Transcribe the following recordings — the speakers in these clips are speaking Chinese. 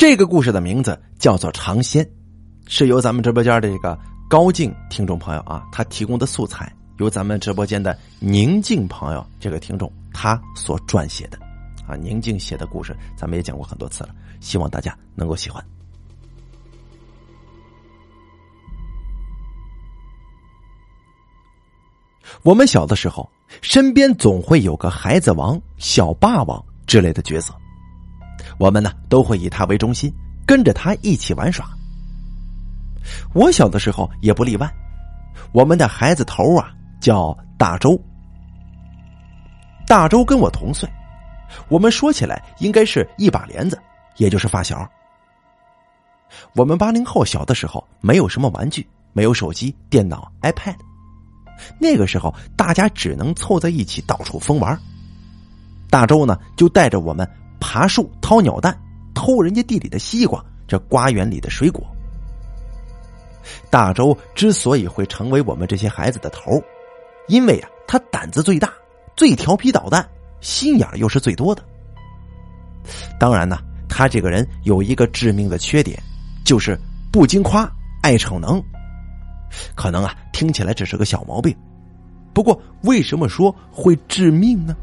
这个故事的名字叫做《尝鲜》，是由咱们直播间的这个高静听众朋友啊，他提供的素材，由咱们直播间的宁静朋友这个听众他所撰写的啊。宁静写的故事，咱们也讲过很多次了，希望大家能够喜欢。我们小的时候，身边总会有个孩子王、小霸王之类的角色。我们呢都会以他为中心，跟着他一起玩耍。我小的时候也不例外。我们的孩子头啊叫大周，大周跟我同岁，我们说起来应该是一把帘子，也就是发小。我们八零后小的时候没有什么玩具，没有手机、电脑、iPad，那个时候大家只能凑在一起到处疯玩。大周呢就带着我们。爬树、掏鸟蛋、偷人家地里的西瓜，这瓜园里的水果。大周之所以会成为我们这些孩子的头，因为啊，他胆子最大，最调皮捣蛋，心眼又是最多的。当然呢，他这个人有一个致命的缺点，就是不经夸，爱逞能。可能啊，听起来只是个小毛病，不过为什么说会致命呢？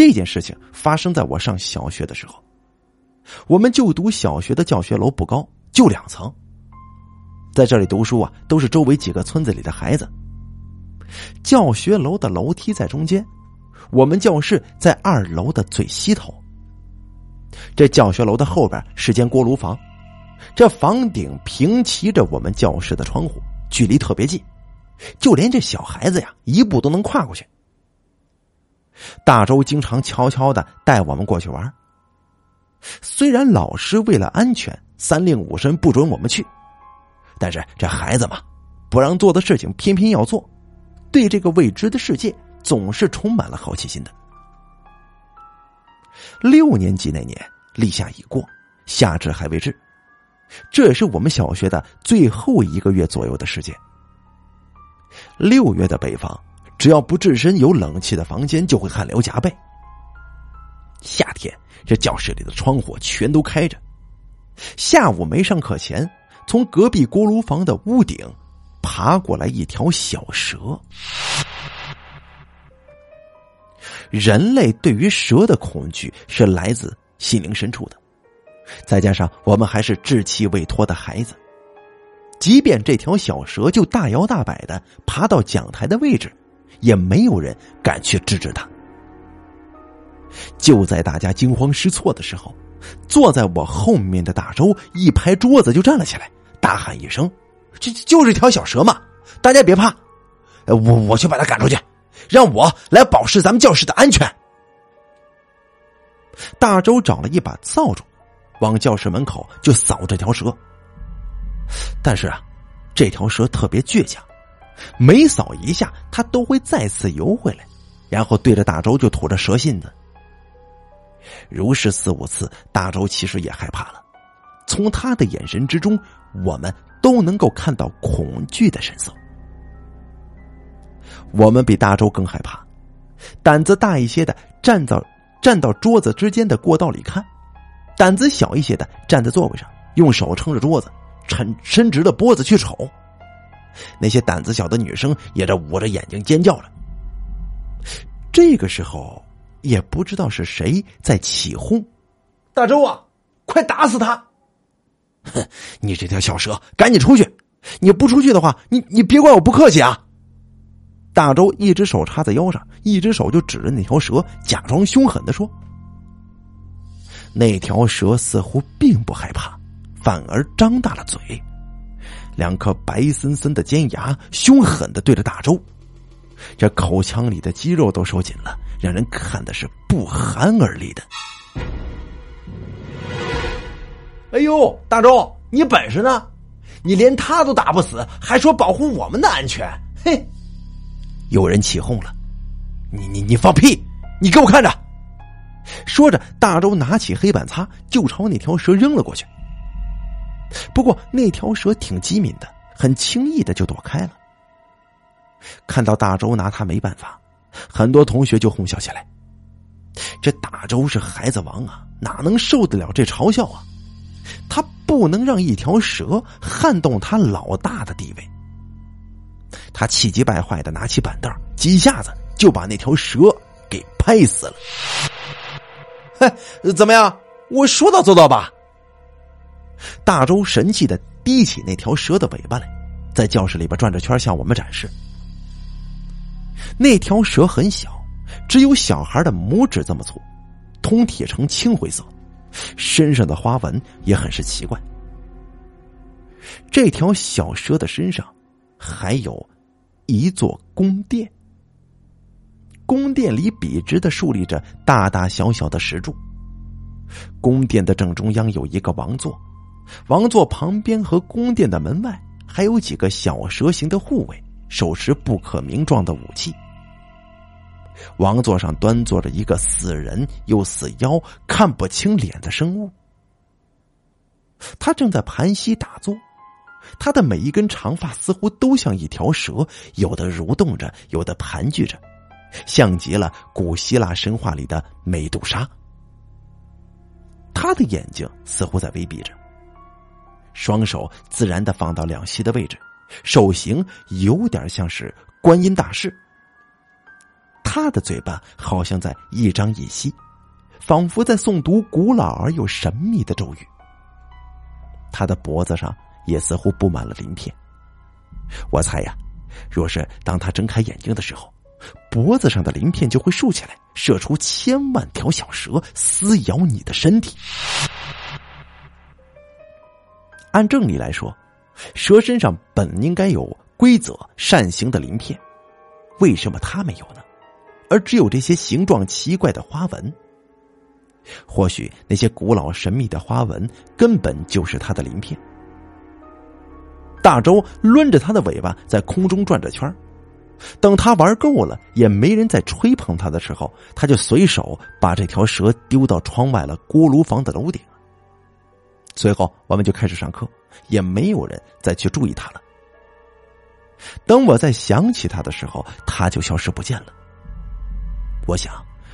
这件事情发生在我上小学的时候，我们就读小学的教学楼不高，就两层。在这里读书啊，都是周围几个村子里的孩子。教学楼的楼梯在中间，我们教室在二楼的最西头。这教学楼的后边是间锅炉房，这房顶平齐着我们教室的窗户，距离特别近，就连这小孩子呀，一步都能跨过去。大周经常悄悄的带我们过去玩。虽然老师为了安全，三令五申不准我们去，但是这孩子嘛，不让做的事情偏偏要做，对这个未知的世界总是充满了好奇心的。六年级那年，立夏已过，夏至还未至，这也是我们小学的最后一个月左右的时间。六月的北方。只要不置身有冷气的房间，就会汗流浃背。夏天，这教室里的窗户全都开着。下午没上课前，从隔壁锅炉房的屋顶爬过来一条小蛇。人类对于蛇的恐惧是来自心灵深处的，再加上我们还是稚气未脱的孩子，即便这条小蛇就大摇大摆的爬到讲台的位置。也没有人敢去制止他。就在大家惊慌失措的时候，坐在我后面的大周一拍桌子就站了起来，大喊一声：“就就是条小蛇嘛，大家别怕，我我去把它赶出去，让我来保持咱们教室的安全。”大周找了一把扫帚，往教室门口就扫这条蛇。但是啊，这条蛇特别倔强。每扫一下，他都会再次游回来，然后对着大周就吐着蛇信子。如是四五次，大周其实也害怕了。从他的眼神之中，我们都能够看到恐惧的神色。我们比大周更害怕，胆子大一些的站到站到桌子之间的过道里看，胆子小一些的站在座位上，用手撑着桌子，伸伸直了脖子去瞅。那些胆子小的女生也在捂着眼睛尖叫了。这个时候，也不知道是谁在起哄：“大周啊，快打死他！”哼，你这条小蛇，赶紧出去！你不出去的话，你你别怪我不客气啊！大周一只手插在腰上，一只手就指着那条蛇，假装凶狠的说：“那条蛇似乎并不害怕，反而张大了嘴。”两颗白森森的尖牙，凶狠的对着大周，这口腔里的肌肉都收紧了，让人看的是不寒而栗的。哎呦，大周，你本事呢？你连他都打不死，还说保护我们的安全？嘿！有人起哄了，你你你放屁！你给我看着！说着，大周拿起黑板擦就朝那条蛇扔了过去。不过那条蛇挺机敏的，很轻易的就躲开了。看到大周拿他没办法，很多同学就哄笑起来。这大周是孩子王啊，哪能受得了这嘲笑啊？他不能让一条蛇撼动他老大的地位。他气急败坏的拿起板凳，几下子就把那条蛇给拍死了。嘿，怎么样？我说到做到吧？大周神气的提起那条蛇的尾巴来，在教室里边转着圈向我们展示。那条蛇很小，只有小孩的拇指这么粗，通体呈青灰色，身上的花纹也很是奇怪。这条小蛇的身上还有一座宫殿，宫殿里笔直的竖立着大大小小的石柱。宫殿的正中央有一个王座，王座旁边和宫殿的门外还有几个小蛇形的护卫，手持不可名状的武器。王座上端坐着一个死人又死妖、看不清脸的生物，他正在盘膝打坐，他的每一根长发似乎都像一条蛇，有的蠕动着，有的盘踞着，像极了古希腊神话里的美杜莎。他的眼睛似乎在微闭着，双手自然的放到两膝的位置，手型有点像是观音大士。他的嘴巴好像在一张一吸，仿佛在诵读古老而又神秘的咒语。他的脖子上也似乎布满了鳞片。我猜呀，若是当他睁开眼睛的时候。脖子上的鳞片就会竖起来，射出千万条小蛇，撕咬你的身体。按正理来说，蛇身上本应该有规则扇形的鳞片，为什么它没有呢？而只有这些形状奇怪的花纹？或许那些古老神秘的花纹根本就是它的鳞片。大周抡着它的尾巴在空中转着圈等他玩够了，也没人再吹捧他的时候，他就随手把这条蛇丢到窗外了锅炉房的楼顶。随后，我们就开始上课，也没有人再去注意他了。等我再想起他的时候，他就消失不见了。我想，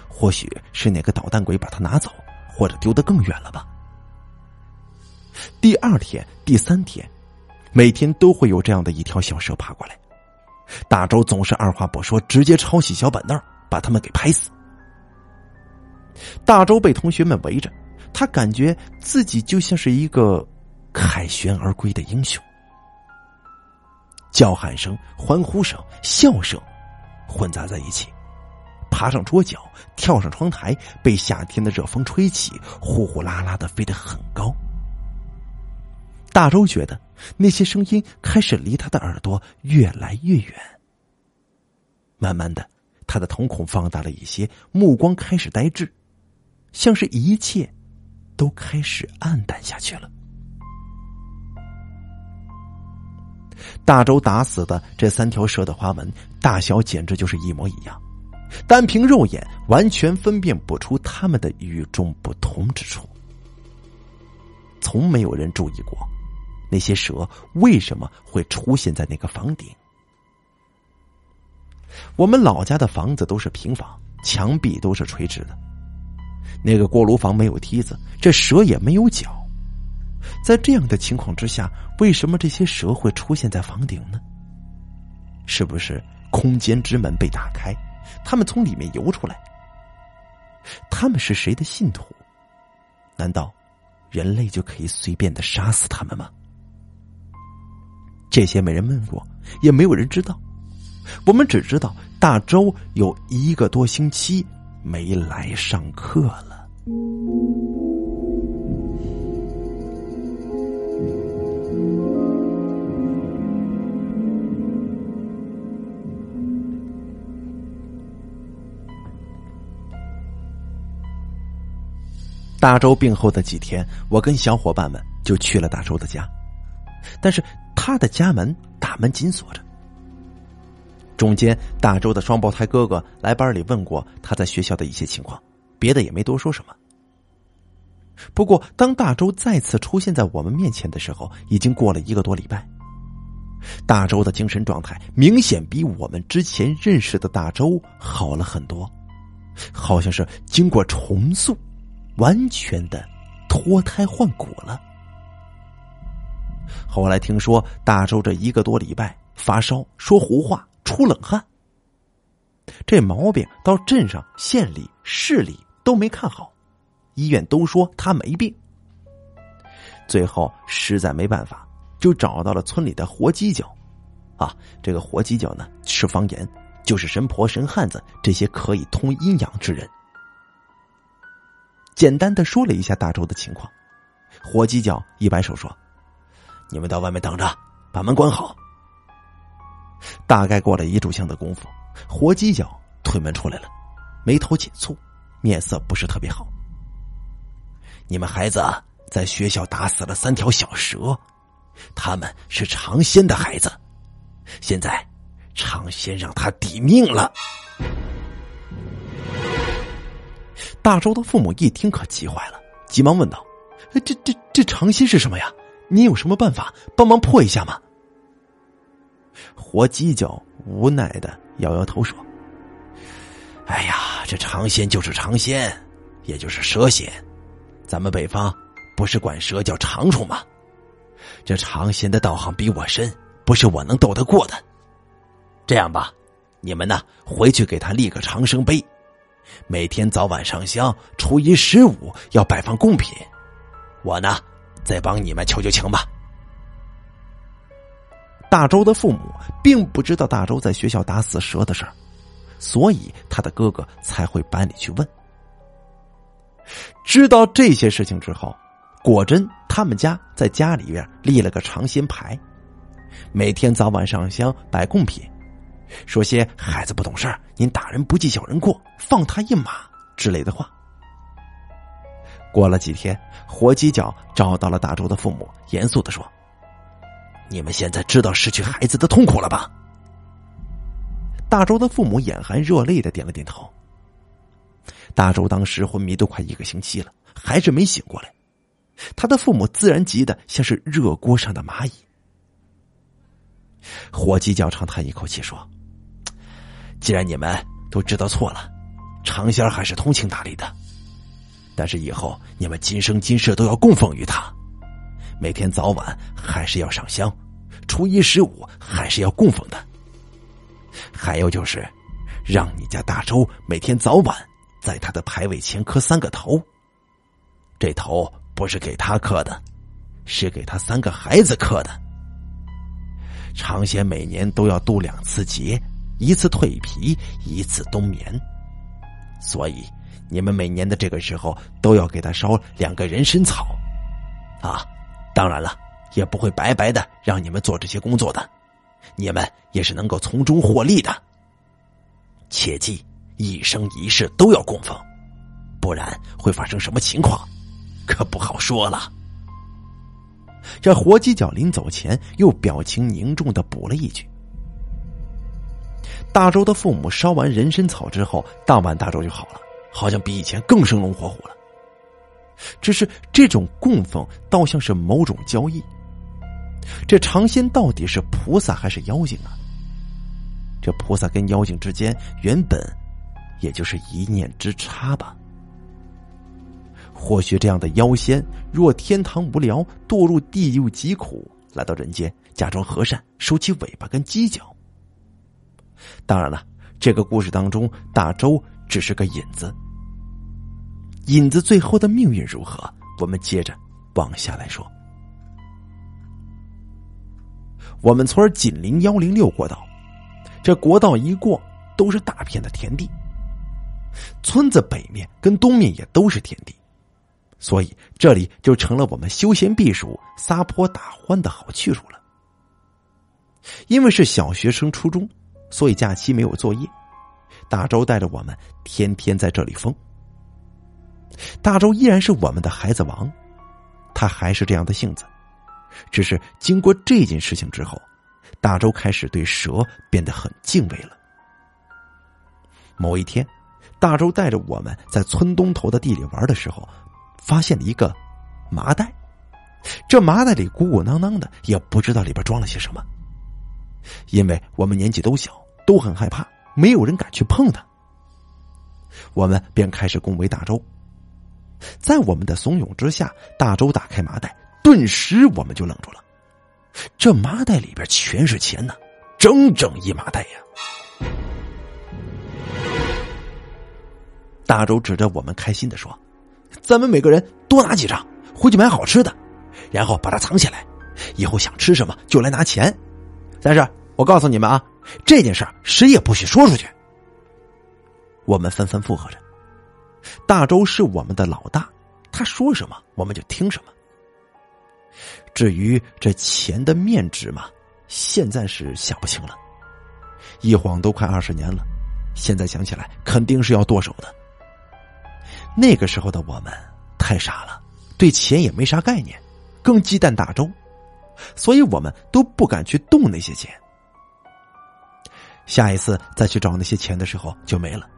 或许是哪个捣蛋鬼把他拿走，或者丢得更远了吧。第二天、第三天，每天都会有这样的一条小蛇爬过来。大周总是二话不说，直接抄起小板凳，把他们给拍死。大周被同学们围着，他感觉自己就像是一个凯旋而归的英雄。叫喊声、欢呼声、笑声混杂在一起，爬上桌角，跳上窗台，被夏天的热风吹起，呼呼啦啦的飞得很高。大周觉得那些声音开始离他的耳朵越来越远。慢慢的，他的瞳孔放大了一些，目光开始呆滞，像是一切都开始暗淡下去了。大周打死的这三条蛇的花纹大小简直就是一模一样，单凭肉眼完全分辨不出它们的与众不同之处。从没有人注意过。那些蛇为什么会出现在那个房顶？我们老家的房子都是平房，墙壁都是垂直的。那个锅炉房没有梯子，这蛇也没有脚。在这样的情况之下，为什么这些蛇会出现在房顶呢？是不是空间之门被打开，他们从里面游出来？他们是谁的信徒？难道人类就可以随便的杀死他们吗？这些没人问过，也没有人知道。我们只知道大周有一个多星期没来上课了。大周病后的几天，我跟小伙伴们就去了大周的家，但是。他的家门大门紧锁着。中间，大周的双胞胎哥哥来班里问过他在学校的一些情况，别的也没多说什么。不过，当大周再次出现在我们面前的时候，已经过了一个多礼拜。大周的精神状态明显比我们之前认识的大周好了很多，好像是经过重塑，完全的脱胎换骨了。后来听说大周这一个多礼拜发烧、说胡话、出冷汗，这毛病到镇上、县里、市里都没看好，医院都说他没病。最后实在没办法，就找到了村里的活鸡脚，啊，这个活鸡脚呢是方言，就是神婆、神汉子这些可以通阴阳之人。简单的说了一下大周的情况，活鸡脚一摆手说。你们到外面等着，把门关好。大概过了一炷香的功夫，活鸡脚推门出来了，眉头紧蹙，面色不是特别好。你们孩子在学校打死了三条小蛇，他们是尝鲜的孩子，现在尝鲜让他抵命了。大周的父母一听可急坏了，急忙问道：“这这这尝鲜是什么呀？”你有什么办法帮忙破一下吗？活鸡脚无奈的摇摇头说：“哎呀，这尝鲜就是尝鲜，也就是蛇仙。咱们北方不是管蛇叫长虫吗？这尝鲜的道行比我深，不是我能斗得过的。这样吧，你们呢回去给他立个长生碑，每天早晚上香，初一十五要摆放贡品。我呢。”再帮你们求求情吧。大周的父母并不知道大周在学校打死蛇的事儿，所以他的哥哥才会班里去问。知道这些事情之后，果真他们家在家里边立了个尝鲜牌，每天早晚上香摆贡品，说些孩子不懂事儿，您大人不计小人过，放他一马之类的话。过了几天，活鸡脚找到了大周的父母，严肃的说：“你们现在知道失去孩子的痛苦了吧？”大周的父母眼含热泪的点了点头。大周当时昏迷都快一个星期了，还是没醒过来。他的父母自然急得像是热锅上的蚂蚁。活鸡脚长叹一口气说：“既然你们都知道错了，长仙还是通情达理的。”但是以后你们今生今世都要供奉于他，每天早晚还是要上香，初一十五还是要供奉的。还有就是，让你家大周每天早晚在他的牌位前磕三个头。这头不是给他磕的，是给他三个孩子磕的。长仙每年都要渡两次劫，一次蜕皮，一次冬眠，所以。你们每年的这个时候都要给他烧两个人参草，啊，当然了，也不会白白的让你们做这些工作的，你们也是能够从中获利的。切记，一生一世都要供奉，不然会发生什么情况，可不好说了。这活鸡脚临走前又表情凝重的补了一句：“大周的父母烧完人参草之后，当晚大周就好了。”好像比以前更生龙活虎了。只是这种供奉，倒像是某种交易。这尝仙到底是菩萨还是妖精啊？这菩萨跟妖精之间，原本也就是一念之差吧。或许这样的妖仙，若天堂无聊，堕入地狱疾苦，来到人间，假装和善，收起尾巴跟犄角。当然了，这个故事当中，大周只是个引子。引子最后的命运如何？我们接着往下来说。我们村紧邻幺零六国道，这国道一过都是大片的田地。村子北面跟东面也都是田地，所以这里就成了我们休闲避暑、撒泼打欢的好去处了。因为是小学生初中，所以假期没有作业，大周带着我们天天在这里疯。大周依然是我们的孩子王，他还是这样的性子，只是经过这件事情之后，大周开始对蛇变得很敬畏了。某一天，大周带着我们在村东头的地里玩的时候，发现了一个麻袋，这麻袋里鼓鼓囊囊的，也不知道里边装了些什么。因为我们年纪都小，都很害怕，没有人敢去碰它。我们便开始恭维大周。在我们的怂恿之下，大周打开麻袋，顿时我们就愣住了。这麻袋里边全是钱呢，整整一麻袋呀！大周指着我们，开心的说：“咱们每个人多拿几张，回去买好吃的，然后把它藏起来，以后想吃什么就来拿钱。但是，我告诉你们啊，这件事谁也不许说出去。”我们纷纷附和着。大周是我们的老大，他说什么我们就听什么。至于这钱的面值嘛，现在是想不清了。一晃都快二十年了，现在想起来肯定是要剁手的。那个时候的我们太傻了，对钱也没啥概念，更忌惮大周，所以我们都不敢去动那些钱。下一次再去找那些钱的时候就没了。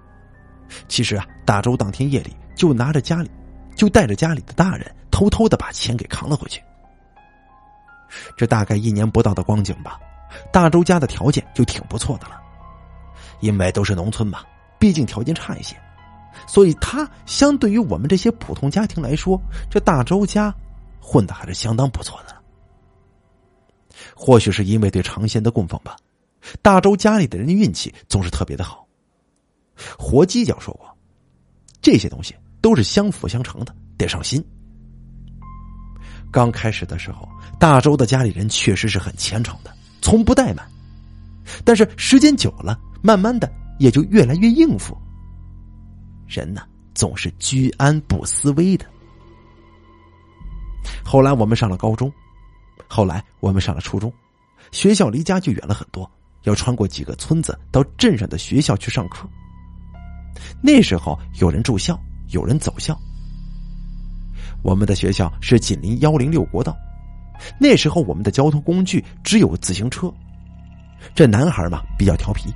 其实啊，大周当天夜里就拿着家里，就带着家里的大人，偷偷的把钱给扛了回去。这大概一年不到的光景吧，大周家的条件就挺不错的了，因为都是农村嘛，毕竟条件差一些，所以他相对于我们这些普通家庭来说，这大周家混的还是相当不错的。或许是因为对尝鲜的供奉吧，大周家里的人运气总是特别的好。活鸡脚说过，这些东西都是相辅相成的，得上心。刚开始的时候，大周的家里人确实是很虔诚的，从不怠慢。但是时间久了，慢慢的也就越来越应付。人呢，总是居安不思危的。后来我们上了高中，后来我们上了初中，学校离家就远了很多，要穿过几个村子到镇上的学校去上课。那时候有人住校，有人走校。我们的学校是紧邻幺零六国道，那时候我们的交通工具只有自行车。这男孩嘛比较调皮，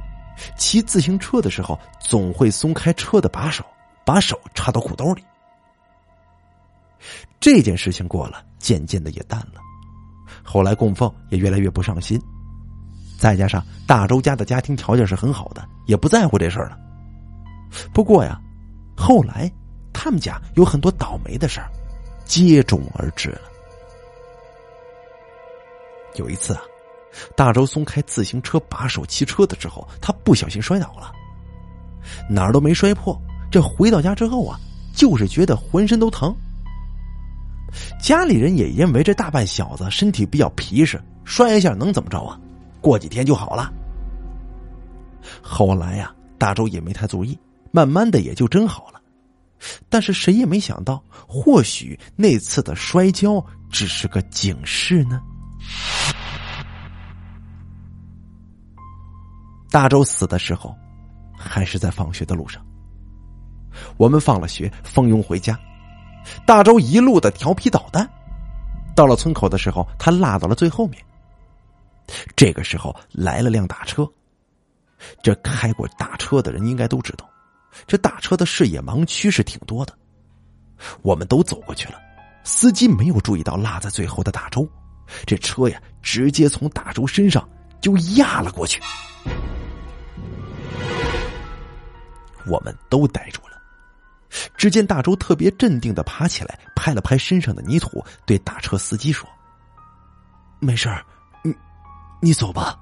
骑自行车的时候总会松开车的把手，把手插到裤兜里。这件事情过了，渐渐的也淡了。后来供奉也越来越不上心，再加上大周家的家庭条件是很好的，也不在乎这事儿了。不过呀，后来他们家有很多倒霉的事儿。接踵而至了。有一次啊，大周松开自行车把手骑车的时候，他不小心摔倒了，哪儿都没摔破。这回到家之后啊，就是觉得浑身都疼。家里人也认为这大半小子身体比较皮实，摔一下能怎么着啊？过几天就好了。后来呀，大周也没太注意，慢慢的也就真好了。但是谁也没想到，或许那次的摔跤只是个警示呢。大周死的时候，还是在放学的路上。我们放了学，蜂拥回家。大周一路的调皮捣蛋，到了村口的时候，他落到了最后面。这个时候来了辆大车，这开过大车的人应该都知道。这大车的视野盲区是挺多的，我们都走过去了，司机没有注意到落在最后的大周，这车呀直接从大周身上就压了过去，我们都呆住了。只见大周特别镇定的爬起来，拍了拍身上的泥土，对大车司机说：“没事儿，你你走吧。”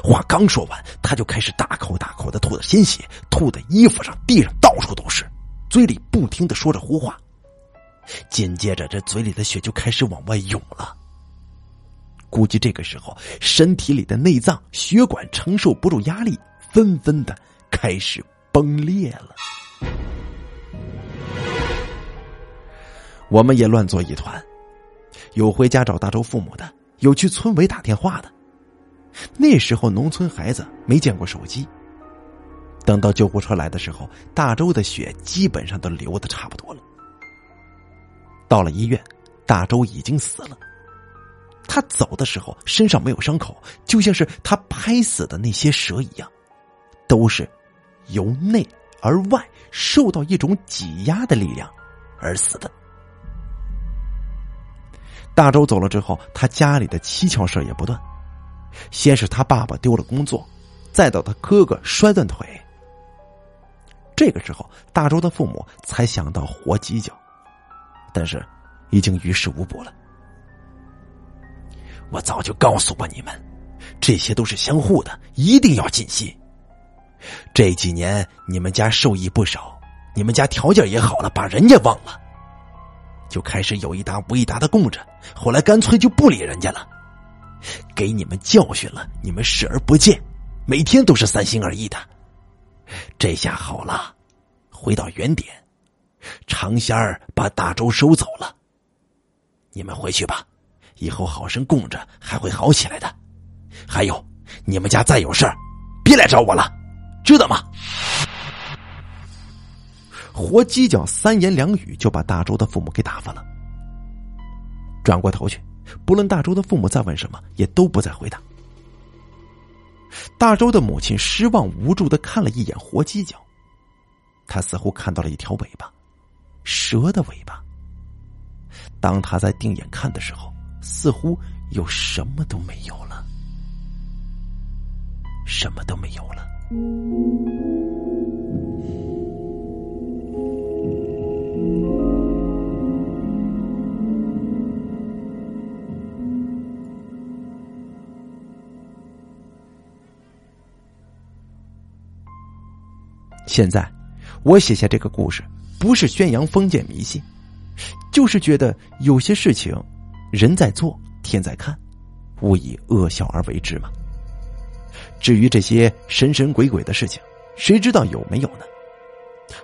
话刚说完，他就开始大口大口的吐着鲜血，吐的衣服上、地上到处都是，嘴里不停的说着胡话。紧接着，这嘴里的血就开始往外涌了。估计这个时候，身体里的内脏、血管承受不住压力，纷纷的开始崩裂了。我们也乱作一团，有回家找大周父母的，有去村委打电话的。那时候农村孩子没见过手机。等到救护车来的时候，大周的血基本上都流的差不多了。到了医院，大周已经死了。他走的时候身上没有伤口，就像是他拍死的那些蛇一样，都是由内而外受到一种挤压的力量而死的。大周走了之后，他家里的蹊跷事也不断。先是他爸爸丢了工作，再到他哥哥摔断腿。这个时候，大周的父母才想到活鸡脚，但是已经于事无补了。我早就告诉过你们，这些都是相互的，一定要尽心。这几年你们家受益不少，你们家条件也好了，把人家忘了，就开始有一搭无一搭的供着，后来干脆就不理人家了。给你们教训了，你们视而不见，每天都是三心二意的。这下好了，回到原点，长仙儿把大周收走了。你们回去吧，以后好生供着，还会好起来的。还有，你们家再有事儿，别来找我了。知道吗？活鸡脚三言两语就把大周的父母给打发了。转过头去，不论大周的父母再问什么，也都不再回答。大周的母亲失望无助的看了一眼活鸡脚，他似乎看到了一条尾巴，蛇的尾巴。当他在定眼看的时候，似乎又什么都没有了，什么都没有了。现在，我写下这个故事，不是宣扬封建迷信，就是觉得有些事情，人在做，天在看，勿以恶小而为之嘛。至于这些神神鬼鬼的事情，谁知道有没有呢？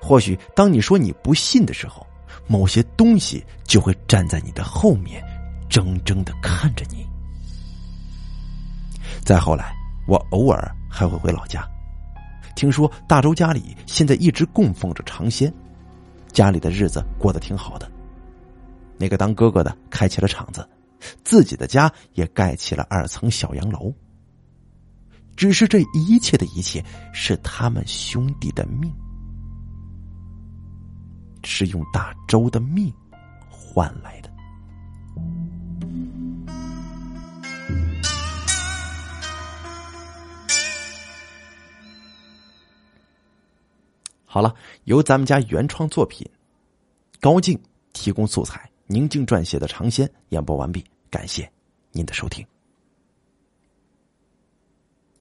或许当你说你不信的时候，某些东西就会站在你的后面，怔怔的看着你。再后来，我偶尔还会回老家，听说大周家里现在一直供奉着长仙，家里的日子过得挺好的。那个当哥哥的开起了厂子，自己的家也盖起了二层小洋楼。只是这一切的一切，是他们兄弟的命，是用大周的命换来的。好了，由咱们家原创作品高静提供素材，宁静撰写的《尝鲜》演播完毕，感谢您的收听。